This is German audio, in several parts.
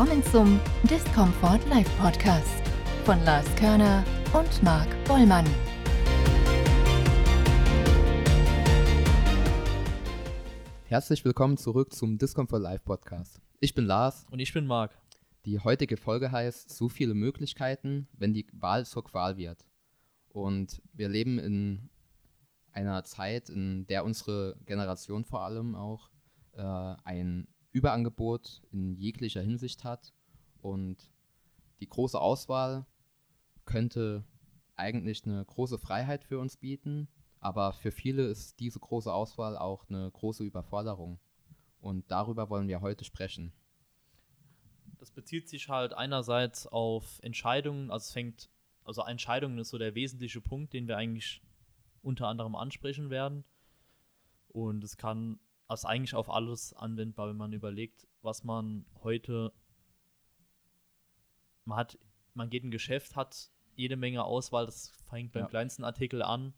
Willkommen zum Discomfort Live Podcast von Lars Körner und Marc Bollmann. Herzlich willkommen zurück zum Discomfort Live Podcast. Ich bin Lars. Und ich bin Marc. Die heutige Folge heißt So viele Möglichkeiten, wenn die Wahl zur Qual wird. Und wir leben in einer Zeit, in der unsere Generation vor allem auch äh, ein Überangebot in jeglicher Hinsicht hat und die große Auswahl könnte eigentlich eine große Freiheit für uns bieten, aber für viele ist diese große Auswahl auch eine große Überforderung. Und darüber wollen wir heute sprechen. Das bezieht sich halt einerseits auf Entscheidungen, also es fängt, also Entscheidungen ist so der wesentliche Punkt, den wir eigentlich unter anderem ansprechen werden. Und es kann ist eigentlich auf alles anwendbar, wenn man überlegt, was man heute man hat, man geht in ein Geschäft, hat jede Menge Auswahl, das fängt beim ja. kleinsten Artikel an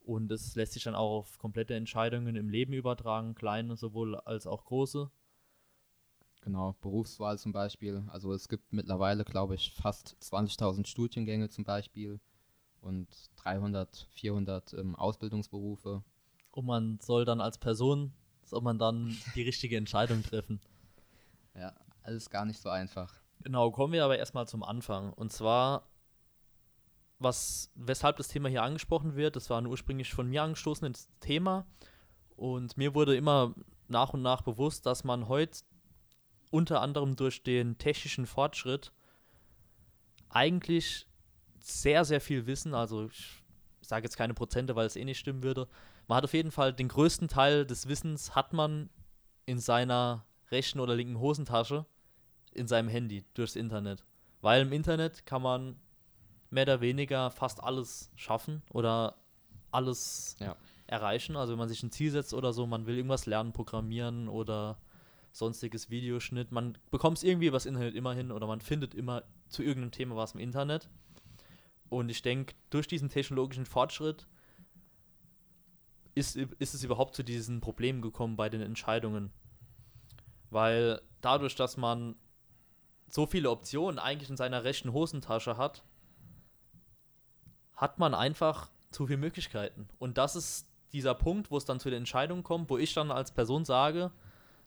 und es lässt sich dann auch auf komplette Entscheidungen im Leben übertragen, kleine sowohl als auch große. Genau, Berufswahl zum Beispiel. Also es gibt mittlerweile, glaube ich, fast 20.000 Studiengänge zum Beispiel und 300, 400 ähm, Ausbildungsberufe. Und man soll dann als Person soll man dann die richtige Entscheidung treffen. Ja, alles gar nicht so einfach. Genau, kommen wir aber erstmal zum Anfang. Und zwar, was, weshalb das Thema hier angesprochen wird, das war ein ursprünglich von mir angestoßenes Thema. Und mir wurde immer nach und nach bewusst, dass man heute unter anderem durch den technischen Fortschritt eigentlich sehr, sehr viel Wissen, also ich sage jetzt keine Prozente, weil es eh nicht stimmen würde, man hat auf jeden Fall den größten Teil des Wissens hat man in seiner rechten oder linken Hosentasche in seinem Handy durchs Internet. Weil im Internet kann man mehr oder weniger fast alles schaffen oder alles ja. erreichen. Also wenn man sich ein Ziel setzt oder so, man will irgendwas lernen, programmieren oder sonstiges Videoschnitt, man bekommt es irgendwie übers Internet immer hin oder man findet immer zu irgendeinem Thema was im Internet. Und ich denke, durch diesen technologischen Fortschritt ist, ist es überhaupt zu diesen Problemen gekommen bei den Entscheidungen. Weil dadurch, dass man so viele Optionen eigentlich in seiner rechten Hosentasche hat, hat man einfach zu viele Möglichkeiten. Und das ist dieser Punkt, wo es dann zu den Entscheidungen kommt, wo ich dann als Person sage,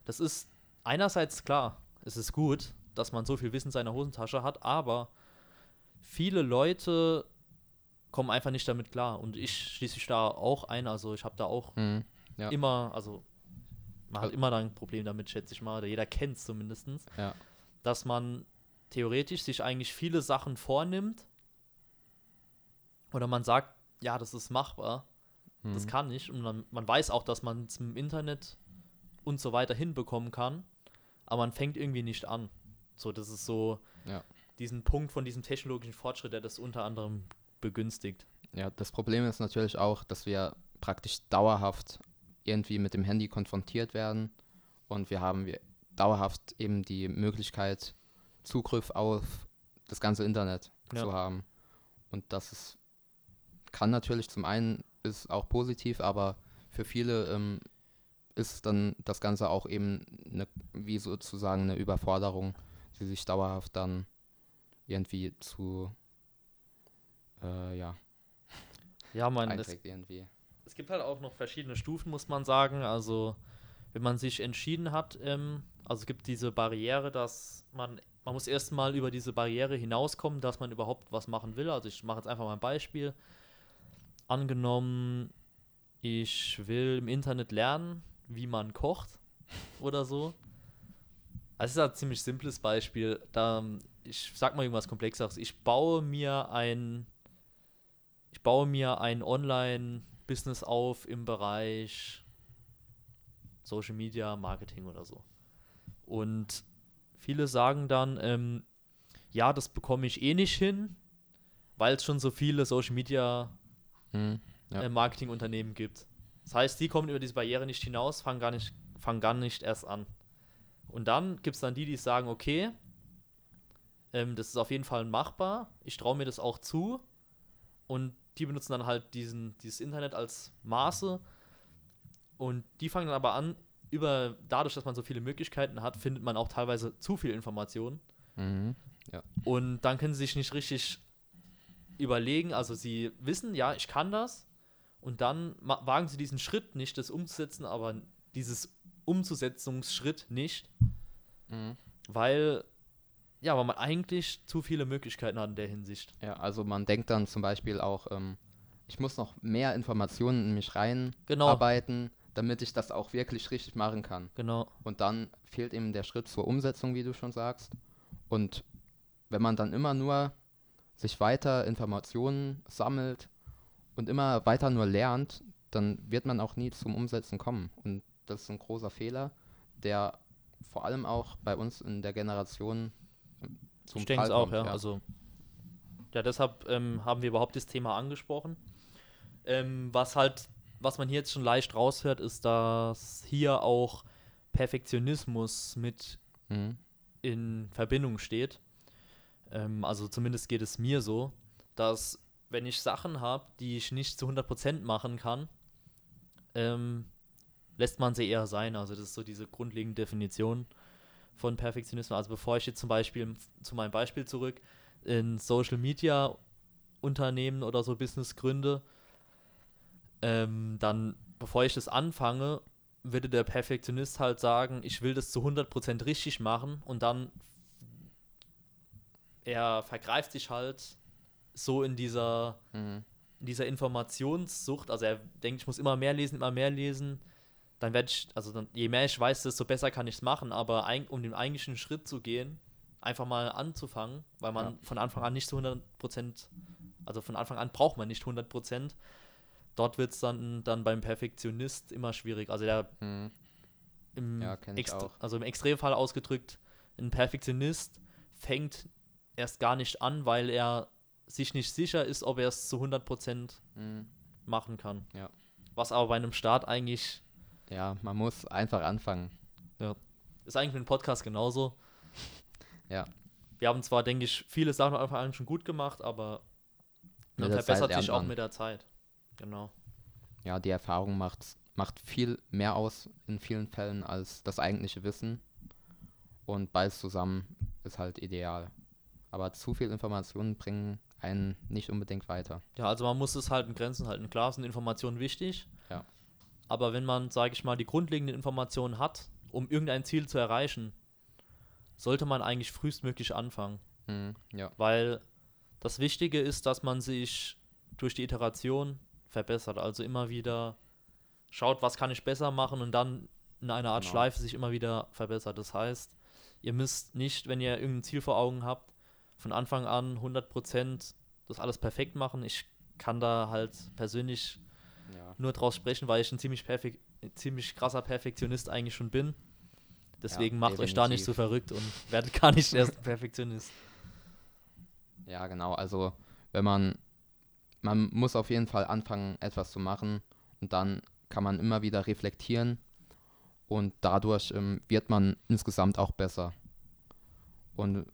das ist einerseits klar, es ist gut, dass man so viel Wissen in seiner Hosentasche hat, aber viele Leute kommen einfach nicht damit klar. Und ich schließe mich da auch ein. Also ich habe da auch mhm, ja. immer, also man hat immer ein Problem damit, schätze ich mal, oder jeder kennt es zumindest, ja. dass man theoretisch sich eigentlich viele Sachen vornimmt oder man sagt, ja, das ist machbar, mhm. das kann ich und man, man weiß auch, dass man es im Internet und so weiter hinbekommen kann, aber man fängt irgendwie nicht an. So, das ist so ja. diesen Punkt von diesem technologischen Fortschritt, der das unter anderem begünstigt. Ja, das Problem ist natürlich auch, dass wir praktisch dauerhaft irgendwie mit dem Handy konfrontiert werden und wir haben wir dauerhaft eben die Möglichkeit, Zugriff auf das ganze Internet ja. zu haben. Und das ist, kann natürlich zum einen ist auch positiv, aber für viele ähm, ist dann das Ganze auch eben eine, wie sozusagen eine Überforderung, die sich dauerhaft dann irgendwie zu äh, ja. Ja, man, es, irgendwie. es gibt halt auch noch verschiedene Stufen, muss man sagen. Also, wenn man sich entschieden hat, ähm, also es gibt diese Barriere, dass man, man muss erstmal über diese Barriere hinauskommen, dass man überhaupt was machen will. Also ich mache jetzt einfach mal ein Beispiel. Angenommen, ich will im Internet lernen, wie man kocht oder so. Also es ist ein ziemlich simples Beispiel. Da, ich sag mal irgendwas Komplexeres. Ich baue mir ein ich baue mir ein Online-Business auf im Bereich Social Media, Marketing oder so. Und viele sagen dann, ähm, ja, das bekomme ich eh nicht hin, weil es schon so viele Social Media hm, ja. äh, Marketingunternehmen gibt. Das heißt, die kommen über diese Barriere nicht hinaus, fangen gar nicht, fangen gar nicht erst an. Und dann gibt es dann die, die sagen, okay, ähm, das ist auf jeden Fall machbar, ich traue mir das auch zu, und die benutzen dann halt diesen, dieses Internet als Maße und die fangen dann aber an, über, dadurch, dass man so viele Möglichkeiten hat, findet man auch teilweise zu viel Information. Mhm. Und dann können sie sich nicht richtig überlegen. Also sie wissen, ja, ich kann das. Und dann wagen sie diesen Schritt nicht, das umzusetzen, aber dieses Umzusetzungsschritt nicht, Mhm. weil, ja, weil man eigentlich zu viele Möglichkeiten hat in der Hinsicht. Ja, also man denkt dann zum Beispiel auch, ähm, ich muss noch mehr Informationen in mich Genau. reinarbeiten, damit ich das auch wirklich richtig machen kann. Genau. Und dann fehlt eben der Schritt zur Umsetzung, wie du schon sagst. Und wenn man dann immer nur sich weiter Informationen sammelt und immer weiter nur lernt, dann wird man auch nie zum Umsetzen kommen. Und das ist ein großer Fehler, der vor allem auch bei uns in der Generation zum ich denke es auch, kommt, ja. Also, ja, deshalb ähm, haben wir überhaupt das Thema angesprochen. Ähm, was halt, was man hier jetzt schon leicht raushört, ist, dass hier auch Perfektionismus mit Mhm. in Verbindung steht. Ähm, also zumindest geht es mir so, dass wenn ich Sachen habe, die ich nicht zu 100% machen kann, ähm, lässt man sie eher sein. Also das ist so diese grundlegende Definition von Perfektionismus. Also bevor ich jetzt zum Beispiel zu meinem Beispiel zurück in Social Media Unternehmen oder so Business gründe, ähm, dann bevor ich das anfange, würde der Perfektionist halt sagen, ich will das zu 100% richtig machen und dann er vergreift sich halt so in dieser Mhm. in dieser Informationssucht, also er denkt, ich muss immer mehr lesen, immer mehr lesen, dann werde ich, also dann, je mehr ich weiß, desto besser kann ich es machen, aber ein, um den eigentlichen Schritt zu gehen, einfach mal anzufangen, weil man Ja. von Anfang an nicht zu 100%, also von Anfang an braucht man nicht 100%, dort wird es dann, dann beim Perfektionist immer schwierig, also der Mhm. im, Ja, also im Extremfall ausgedrückt, ein Perfektionist fängt erst gar nicht an, weil er sich nicht sicher ist, ob er es zu 100% Mhm. machen kann. Ja. Was aber bei einem Start eigentlich, Ja, man muss einfach anfangen. ist eigentlich mit dem Podcast genauso. Ja. Wir haben zwar, denke ich, viele Sachen am Anfang schon gut gemacht, aber man verbessert sich auch mit der Zeit. Genau. Ja, die Erfahrung macht, macht viel mehr aus in vielen Fällen als das eigentliche Wissen. Und beides zusammen ist halt ideal. Aber zu viel Informationen bringen einen nicht unbedingt weiter. Ja, also man muss es halt in Grenzen halten. Klar sind Informationen wichtig. Ja. Aber wenn man, sage ich mal, die grundlegenden Informationen hat, um irgendein Ziel zu erreichen, sollte man eigentlich frühestmöglich anfangen. Mhm, ja, Weil das Wichtige ist, dass man sich durch die Iteration verbessert. Also immer wieder schaut, was kann ich besser machen und dann in einer Art Genau. Schleife sich immer wieder verbessert. Das heißt, ihr müsst nicht, wenn ihr irgendein Ziel vor Augen habt, von Anfang an 100% das alles perfekt machen. Ich kann da halt persönlich ja. nur draus sprechen, weil ich ein ziemlich, perfek ziemlich krasser Perfektionist eigentlich schon bin. Deswegen macht euch da nicht so definitiv. verrückt und werdet gar nicht erst Perfektionist. Ja, genau. Also wenn man, man muss auf jeden Fall anfangen, etwas zu machen und dann kann man immer wieder reflektieren und dadurch ähm, wird man insgesamt auch besser. Und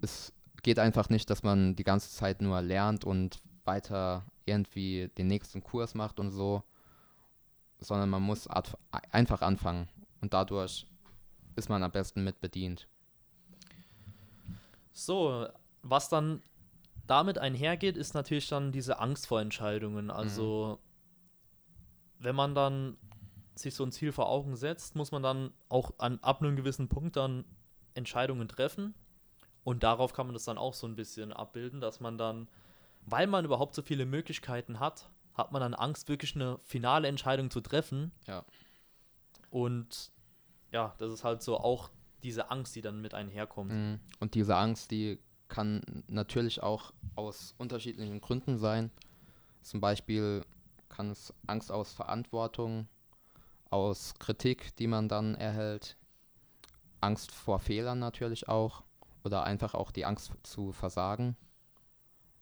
es geht einfach nicht, dass man die ganze Zeit nur lernt und weiter irgendwie den nächsten Kurs macht und so, sondern man muss einfach anfangen und dadurch ist man am besten mit bedient. So, was dann damit einhergeht, ist natürlich dann diese Angst vor Entscheidungen. Also, wenn man dann sich so ein Ziel vor Augen setzt, muss man dann auch an, ab einem gewissen Punkt dann Entscheidungen treffen. Und darauf kann man das dann auch so ein bisschen abbilden, dass man dann, weil man überhaupt so viele Möglichkeiten hat, hat man dann Angst, wirklich eine finale Entscheidung zu treffen. Ja. Und ja, das ist halt so auch diese Angst, die dann mit einherkommt. Mhm. Und diese Angst, die kann natürlich auch aus unterschiedlichen Gründen sein. Zum Beispiel kann es Angst aus Verantwortung, aus Kritik, die man dann erhält, Angst vor Fehlern natürlich auch oder einfach auch die Angst zu versagen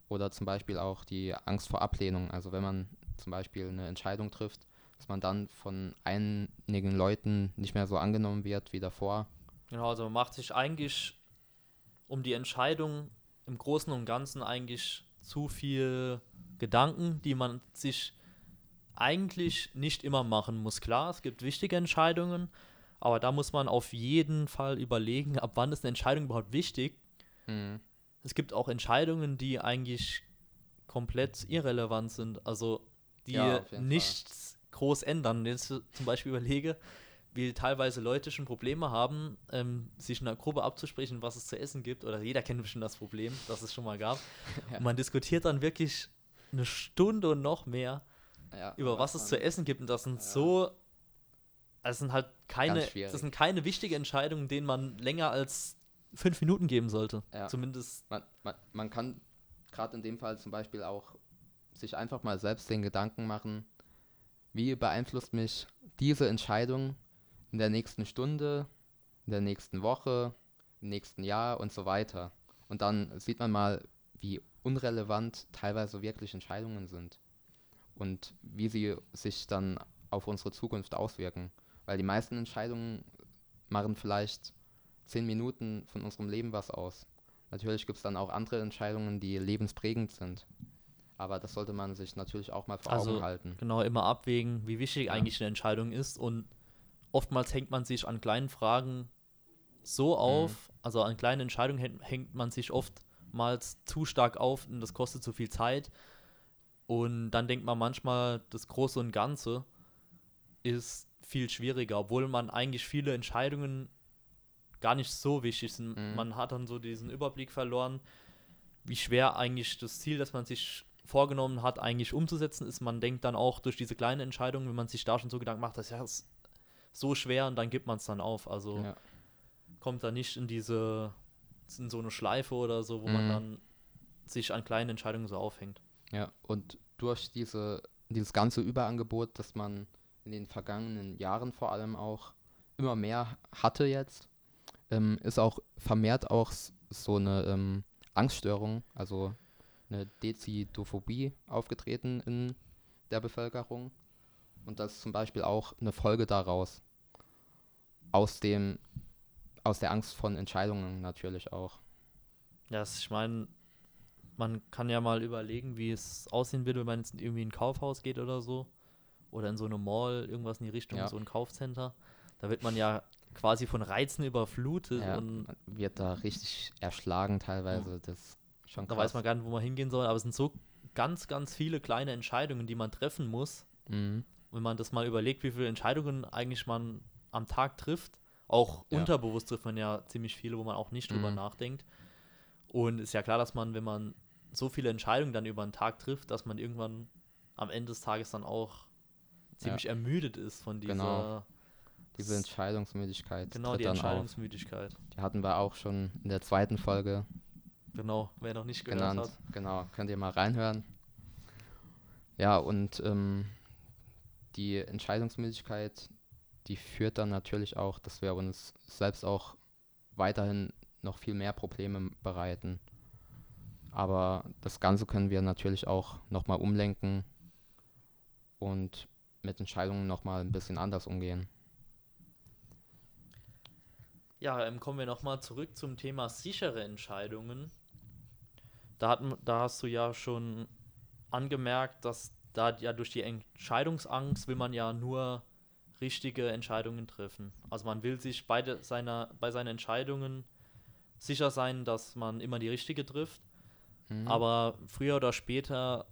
oder zum Beispiel auch die Angst vor Ablehnung. Also wenn man zum Beispiel eine Entscheidung trifft, dass man dann von einigen Leuten nicht mehr so angenommen wird wie davor. Genau, also man macht sich eigentlich um die Entscheidung im Großen und Ganzen eigentlich zu viel Gedanken, die man sich eigentlich nicht immer machen muss. Klar, es gibt wichtige Entscheidungen, Aber da muss man auf jeden Fall überlegen, ab wann ist eine Entscheidung überhaupt wichtig. Mhm. Es gibt auch Entscheidungen, die eigentlich komplett irrelevant sind, also die Ja, nichts groß ändern. Wenn ich zum Beispiel überlege, wie teilweise Leute schon Probleme haben, ähm, sich in einer Gruppe abzusprechen, was es zu essen gibt, oder jeder kennt bestimmt das Problem, das es schon mal gab. Ja. Und man diskutiert dann wirklich eine Stunde und noch mehr Ja, über was es zu essen gibt. Und das sind so. Das sind halt keine, das sind keine wichtigen Entscheidungen, denen man länger als fünf Minuten geben sollte. Ja. Zumindest. Man, man, man kann gerade in dem Fall zum Beispiel auch sich einfach mal selbst den Gedanken machen, wie beeinflusst mich diese Entscheidung in der nächsten Stunde, in der nächsten Woche, im nächsten Jahr und so weiter. Und dann sieht man mal, wie unrelevant teilweise wirklich Entscheidungen sind und wie sie sich dann auf unsere Zukunft auswirken. Weil die meisten Entscheidungen machen vielleicht zehn Minuten von unserem Leben was aus. Natürlich gibt es dann auch andere Entscheidungen, die lebensprägend sind. Aber das sollte man sich natürlich auch mal vor Also, Augen halten. Genau, immer abwägen, wie wichtig Ja. eigentlich eine Entscheidung ist. Und oftmals hängt man sich an kleinen Fragen Mhm. so auf, also an kleinen Entscheidungen hängt, hängt man sich oftmals zu stark auf und das kostet zu viel Zeit. Und dann denkt man manchmal, das Große und Ganze ist viel schwieriger, obwohl man eigentlich viele Entscheidungen gar nicht so wichtig sind. Mhm. Man hat dann so diesen Überblick verloren, wie schwer eigentlich das Ziel, das man sich vorgenommen hat, eigentlich umzusetzen ist. Man denkt dann auch durch diese kleinen Entscheidungen, wenn man sich da schon so Gedanken macht, das ist so schwer und dann gibt man es dann auf. Also Ja. kommt da nicht in diese, in so eine Schleife oder so, wo man Mhm. dann sich an kleinen Entscheidungen so aufhängt. Ja, und durch diese, dieses ganze Überangebot, das man in den vergangenen Jahren vor allem auch immer mehr hatte jetzt, ähm, ist auch vermehrt auch so eine ähm, Angststörung, also eine Dezidophobie aufgetreten in der Bevölkerung. Und das ist zum Beispiel auch eine Folge daraus. Aus dem, aus der Angst von Entscheidungen natürlich auch. Ja, ich meine, man kann ja mal überlegen, wie es aussehen würde, wenn man jetzt irgendwie in ein Kaufhaus geht oder so. Oder in so eine Mall, irgendwas in die Richtung, Ja. so ein Kaufcenter. Da wird man ja quasi von Reizen überflutet Ja, und wird da richtig erschlagen teilweise. Das schon da krass. weiß man gar nicht, wo man hingehen soll. Aber es sind so ganz, ganz viele kleine Entscheidungen, die man treffen muss. Mhm. Wenn man das mal überlegt, wie viele Entscheidungen eigentlich man am Tag trifft. Auch Ja. unterbewusst trifft man ja ziemlich viele, wo man auch nicht drüber Mhm. nachdenkt. Und ist ja klar, dass man, wenn man so viele Entscheidungen dann über den Tag trifft, dass man irgendwann am Ende des Tages dann auch ziemlich ermüdet ist von dieser Genau. Diese Entscheidungsmüdigkeit. genau tritt die dann auf. Entscheidungsmüdigkeit. Die hatten wir auch schon in der zweiten Folge Genau, wer noch nicht gehört genannt. hat. Genau, könnt ihr mal reinhören. Ja, und ähm, die Entscheidungsmüdigkeit, die führt dann natürlich auch, dass wir uns selbst auch weiterhin noch viel mehr Probleme bereiten. Aber das Ganze können wir natürlich auch nochmal umlenken und mit Entscheidungen nochmal ein bisschen anders umgehen. Ja, ähm, kommen wir nochmal zurück zum Thema sichere Entscheidungen. Da, hatten, da hast du ja schon angemerkt, dass da ja durch die Entscheidungsangst will man ja nur richtige Entscheidungen treffen. Also man will sich beide seiner, bei seinen Entscheidungen sicher sein, dass man immer die richtige trifft. Mhm. Aber früher oder später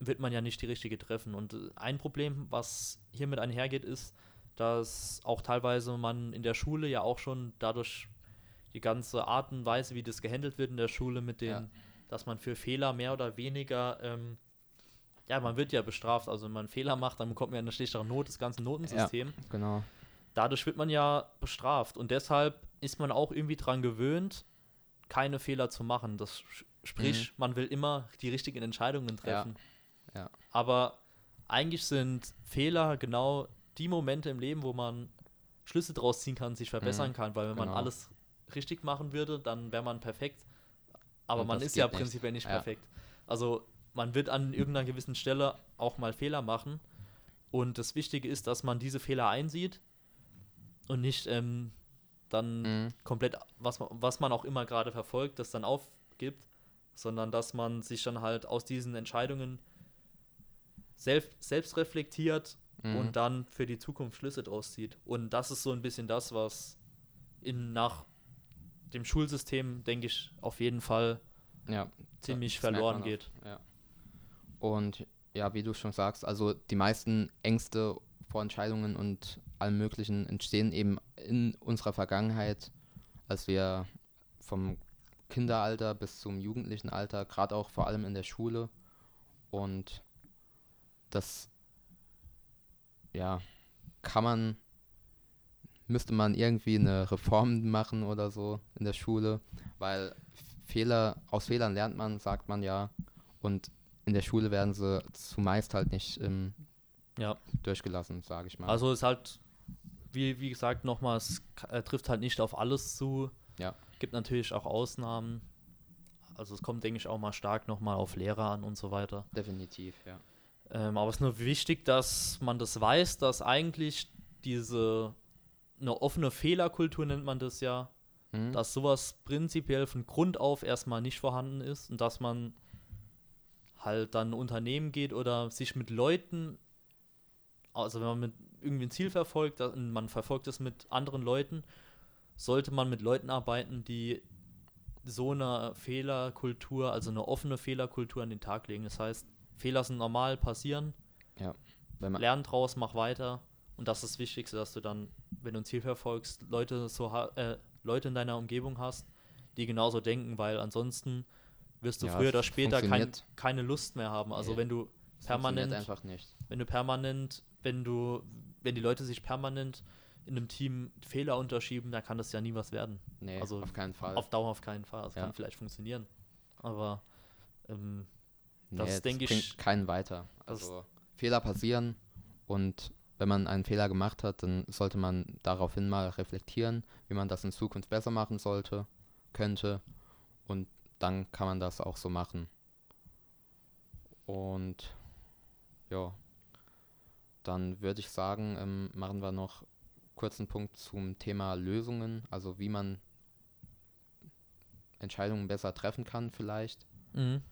wird man ja nicht die richtige treffen. Und ein Problem, was hiermit einhergeht, ist, dass auch teilweise man in der Schule ja auch schon dadurch die ganze Art und Weise, wie das gehandelt wird in der Schule, mit den, Ja. dass man für Fehler mehr oder weniger, ähm, ja, man wird ja bestraft. Also wenn man einen Fehler macht, dann bekommt man ja eine schlechtere Not, das ganze Notensystem genau. dadurch wird man ja bestraft und deshalb ist man auch irgendwie dran gewöhnt, keine Fehler zu machen. Das sprich, man will immer die richtigen Entscheidungen treffen. Mhm. Ja. Aber eigentlich sind Fehler genau die Momente im Leben, wo man Schlüsse draus ziehen kann, sich verbessern Mhm, kann, weil wenn man genau. alles richtig machen würde, dann wäre man perfekt. Aber Und man ist ja nicht. prinzipiell nicht Ja. perfekt. Also man wird an irgendeiner gewissen Stelle auch mal Fehler machen. Und das Wichtige ist, dass man diese Fehler einsieht und nicht ähm, dann Mhm. komplett, was, man- was man auch immer gerade verfolgt, das dann aufgibt, sondern dass man sich dann halt aus diesen Entscheidungen selbst, selbst reflektiert Mhm. und dann für die Zukunft Schlüsse draus zieht. Und das ist so ein bisschen das, was in, nach dem Schulsystem, denke ich, auf jeden Fall ja, ziemlich verloren geht. Ja. Und ja, wie du schon sagst, also die meisten Ängste vor Entscheidungen und allem Möglichen entstehen eben in unserer Vergangenheit, als wir vom Kinderalter bis zum jugendlichen Alter, gerade auch vor allem in der Schule. Und das, ja, kann man, müsste man irgendwie eine Reform machen oder so in der Schule, weil Fehler, aus Fehlern lernt man, sagt man ja. Und in der Schule werden sie zumeist halt nicht ähm, Ja. durchgelassen, sage ich mal. Also ist halt, wie, wie gesagt, nochmal, es äh, trifft halt nicht auf alles zu. Ja. Gibt natürlich auch Ausnahmen. Also es kommt, denke ich, auch mal stark nochmal auf Lehrer an und so weiter. Definitiv, ja. Ähm, aber es ist nur wichtig, dass man das weiß, dass eigentlich diese eine offene Fehlerkultur nennt man das ja, Mhm. dass sowas prinzipiell von Grund auf erstmal nicht vorhanden ist und dass man halt dann ein Unternehmen geht oder sich mit Leuten, also wenn man mit irgendwie ein Ziel verfolgt man verfolgt es mit anderen Leuten, sollte man mit Leuten arbeiten, die so eine Fehlerkultur, also eine offene Fehlerkultur an den Tag legen. Das heißt, Fehler sind normal, passieren, man, lern draus, mach weiter. Und das ist das Wichtigste, dass du dann, wenn du ein Ziel verfolgst, Leute, so äh, Leute in deiner Umgebung hast, die genauso denken, weil ansonsten wirst du Ja, früher oder es später kein, keine Lust mehr haben. Also Nee, wenn du es permanent, einfach nicht. wenn du permanent, wenn du, wenn die Leute sich permanent in einem Team Fehler unterschieben, dann kann das ja nie was werden. Nee, also auf keinen Fall. Auf Dauer auf keinen Fall. Das Ja. kann vielleicht funktionieren. Aber ähm, nee, das denke bringt ich- keinen weiter. Also Fehler passieren und wenn man einen Fehler gemacht hat, dann sollte man daraufhin mal reflektieren, wie man das in Zukunft besser machen sollte, könnte und dann kann man das auch so machen. Und ja, dann würde ich sagen, ähm, machen wir noch kurzen Punkt zum Thema Lösungen, also wie man Entscheidungen besser treffen kann vielleicht. mhm.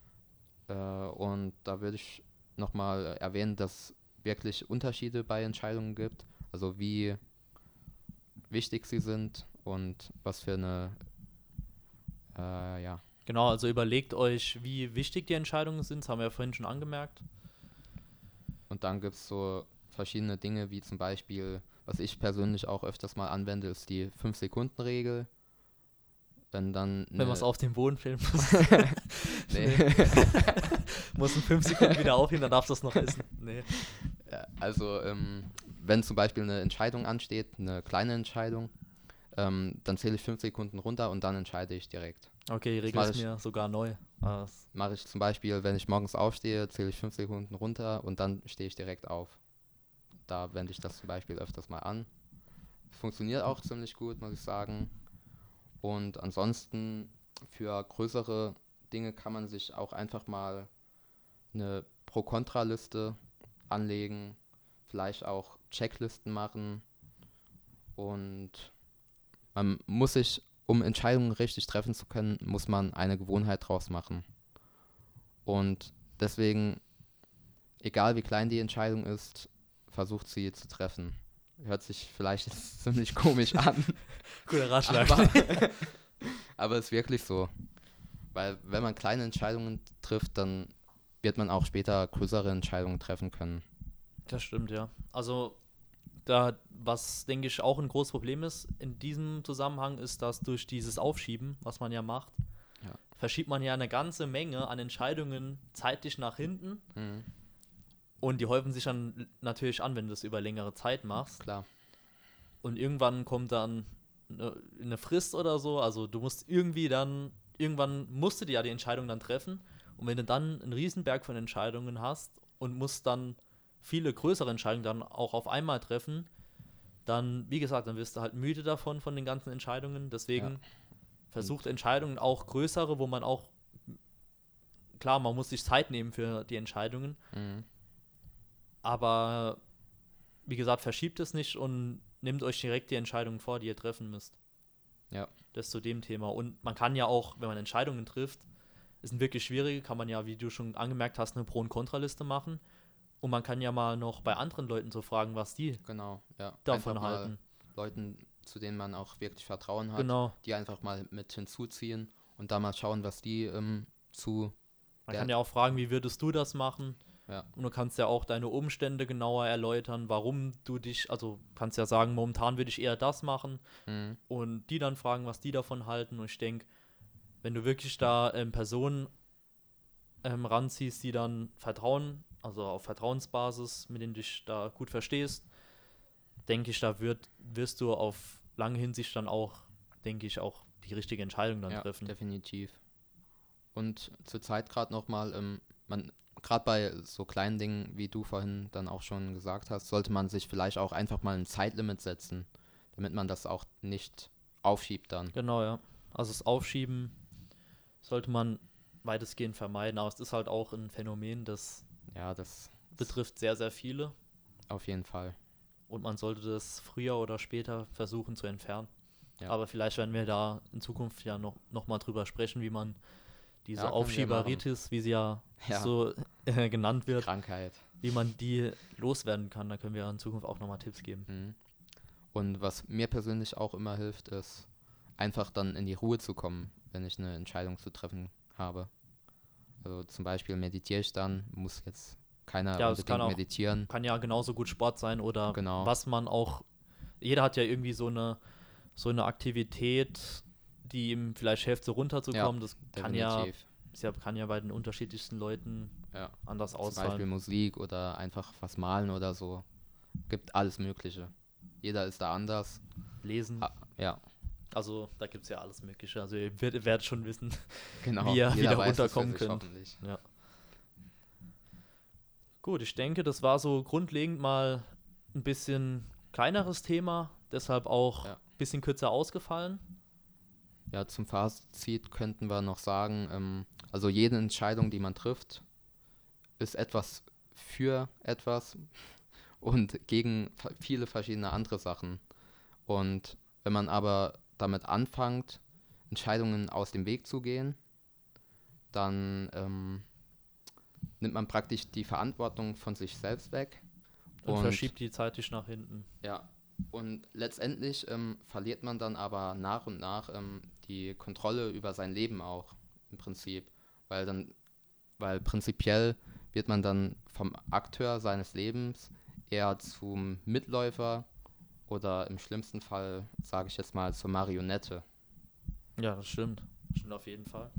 Äh, und da würde ich nochmal erwähnen, dass es wirklich Unterschiede bei Entscheidungen gibt. Also wie wichtig sie sind und was für eine, äh, ja, Genau, also überlegt euch, wie wichtig die Entscheidungen sind. Das haben wir ja vorhin schon angemerkt. und dann gibt es so verschiedene Dinge, wie zum Beispiel, was ich persönlich auch öfters mal anwende, ist die 5-Sekunden-Regel. Wenn dann Wenn man es auf den Boden filmen muss, nee. muss in fünf Sekunden wieder aufheben, dann darfst du es noch essen. Nee. Also, ähm, wenn zum Beispiel eine Entscheidung ansteht, eine kleine Entscheidung, ähm, dann zähle ich fünf Sekunden runter und dann entscheide ich direkt. Okay, die Regel ist ich- mir sogar neu. Mache ich zum Beispiel, wenn ich morgens aufstehe, zähle ich fünf Sekunden runter und dann stehe ich direkt auf. Da wende ich das zum Beispiel öfters mal an. Funktioniert auch ziemlich gut, muss ich sagen. Und ansonsten für größere Dinge kann man sich auch einfach mal eine Pro-Kontra-Liste anlegen, vielleicht auch Checklisten machen und man muss sich, um Entscheidungen richtig treffen zu können, muss man eine Gewohnheit draus machen. Und deswegen, egal wie klein die Entscheidung ist, versucht sie zu treffen. Hört sich vielleicht jetzt ziemlich komisch an, Guter Ratschlag. aber, aber ist wirklich so. Weil wenn man kleine Entscheidungen trifft, dann wird man auch später größere Entscheidungen treffen können. Das stimmt, ja. Also, da, was denke ich auch ein großes Problem ist in diesem Zusammenhang, ist, dass durch dieses Aufschieben, was man ja macht, Ja. verschiebt man ja eine ganze Menge an Entscheidungen zeitlich nach hinten Mhm, und die häufen sich dann natürlich an, wenn du das über längere Zeit machst. klar. Und irgendwann kommt dann eine, eine Frist oder so. Also du musst irgendwie dann, irgendwann musst du dir ja die Entscheidung dann treffen. Und wenn du dann einen Riesenberg von Entscheidungen hast und musst dann viele größere Entscheidungen dann auch auf einmal treffen, dann, wie gesagt, dann wirst du halt müde davon, von den ganzen Entscheidungen. Deswegen Ja. versucht Entscheidungen auch größere, wo man auch, klar, man muss sich Zeit nehmen für die Entscheidungen, Mhm. Aber wie gesagt, verschiebt es nicht und nehmt euch direkt die Entscheidungen vor, die ihr treffen müsst. Ja. Das zu dem Thema. Und man kann ja auch, wenn man Entscheidungen trifft, ist ein wirklich schwierige, kann man ja, wie du schon angemerkt hast, eine Pro- und Kontraliste machen. Und man kann ja mal noch bei anderen Leuten so fragen, was die Genau, ja. davon Einfach mal halten. Leuten, zu denen man auch wirklich Vertrauen hat, Genau. die einfach mal mit hinzuziehen und da mal schauen, was die ähm, zu. Man kann ja auch fragen, wie würdest du das machen? Ja. Und du kannst ja auch deine Umstände genauer erläutern, warum du dich, also kannst ja sagen, momentan würde ich eher das machen Mhm. und die dann fragen, was die davon halten. Und ich denke, wenn du wirklich da ähm, Personen ähm, ranziehst, die dann Vertrauen, also auf Vertrauensbasis, mit denen du dich da gut verstehst, denke ich, da wird, wirst du auf lange Hinsicht dann auch, denke ich, auch die richtige Entscheidung dann ja, treffen. definitiv. Und zurzeit gerade nochmal, ähm, man, gerade bei so kleinen Dingen, wie du vorhin dann auch schon gesagt hast, sollte man sich vielleicht auch einfach mal ein Zeitlimit setzen, damit man das auch nicht aufschiebt dann. Genau, ja. Also das Aufschieben sollte man weitestgehend vermeiden, aber es ist halt auch ein Phänomen, das Ja, das betrifft sehr, sehr viele auf jeden Fall. und man sollte das früher oder später versuchen zu entfernen. Ja. Aber vielleicht werden wir da in Zukunft ja noch, noch mal drüber sprechen, wie man diese Ja, Aufschieberitis, wie sie ja, Ja. so äh, genannt wird, Krankheit. wie man die loswerden kann. Da können wir in Zukunft auch noch mal Tipps geben. Mhm. Und was mir persönlich auch immer hilft, ist einfach dann in die Ruhe zu kommen, wenn ich eine Entscheidung zu treffen habe. Also zum Beispiel meditiere ich dann, muss jetzt keiner Ja, es kann unbedingt auch- meditieren. Kann ja genauso gut Sport sein oder Genau. was man auch. Jeder hat ja irgendwie so eine so eine Aktivität, die ihm vielleicht hilft, so runterzukommen. das kann ja, ist ja, kann ja bei den unterschiedlichsten Leuten Ja. anders Zum Beispiel. Musik oder einfach was malen oder so. Gibt alles Mögliche. Jeder ist da anders. Lesen. Ah, ja, Also da gibt es ja alles Mögliche. Also ihr werdet, werdet schon wissen. genau. Wie ihr Jeder wieder weiß runterkommen könnt. Hoffentlich. Gut, ich denke, das war so grundlegend mal ein bisschen kleineres Thema, deshalb auch ein Ja. bisschen kürzer ausgefallen. Ja, zum Fazit könnten wir noch sagen, ähm, also jede Entscheidung, die man trifft, ist etwas für etwas und gegen viele verschiedene andere Sachen. Und wenn man aber damit anfängt, Entscheidungen aus dem Weg zu gehen, dann ähm, nimmt man praktisch die Verantwortung von sich selbst weg. Und, Und- verschiebt die zeitlich nach hinten. Ja, und letztendlich ähm, verliert man dann aber nach und nach ähm, die Kontrolle über sein Leben auch im Prinzip, weil dann, weil prinzipiell wird man dann vom Akteur seines Lebens eher zum Mitläufer oder im schlimmsten Fall, sage ich jetzt mal, zur Marionette. Ja, das stimmt. Stimmt auf jeden Fall.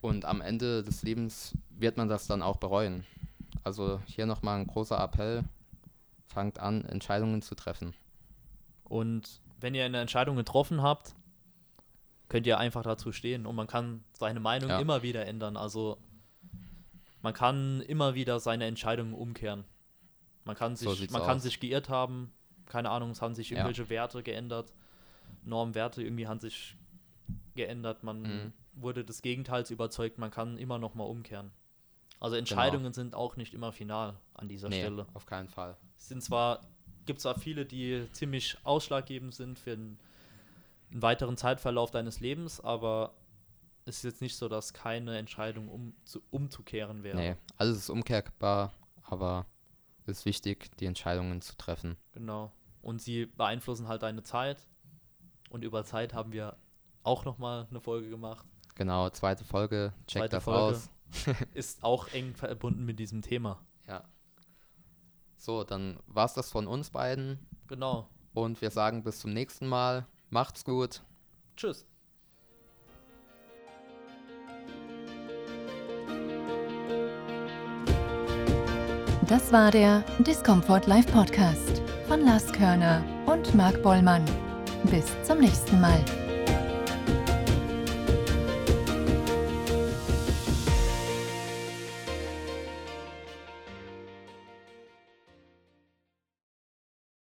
Und am Ende des Lebens wird man das dann auch bereuen. Also hier nochmal ein großer Appell, fangt an, Entscheidungen zu treffen. Und wenn ihr eine Entscheidung getroffen habt, könnt ihr einfach dazu stehen und man kann seine Meinung Ja. immer wieder ändern. Also man kann immer wieder seine Entscheidungen umkehren. Man kann So sich, sieht's man kann sich geirrt haben, keine Ahnung, es haben sich Ja. irgendwelche Werte geändert, Normwerte irgendwie haben sich geändert, man Mhm. wurde des Gegenteils überzeugt, man kann immer noch mal umkehren. Also Entscheidungen sind auch nicht immer final an dieser Nee, Stelle. auf keinen Fall. Es sind zwar, gibt zwar viele, die ziemlich ausschlaggebend sind für einen, einen weiteren Zeitverlauf deines Lebens, aber es ist jetzt nicht so, dass keine Entscheidung um, zu, umzukehren wäre. Nee, alles ist umkehrbar, aber es ist wichtig, die Entscheidungen zu treffen. Genau. Und sie beeinflussen halt deine Zeit. Und über Zeit haben wir auch nochmal eine Folge gemacht. Genau, zweite Folge, check Zweite das Folge. aus. Ist auch eng verbunden mit diesem Thema. Ja. So, dann war's das von uns beiden Genau. und wir sagen bis zum nächsten Mal. Macht's gut. Tschüss. Das war der Discomfort Live Podcast von Lars Körner und Marc Bollmann. Bis zum nächsten Mal.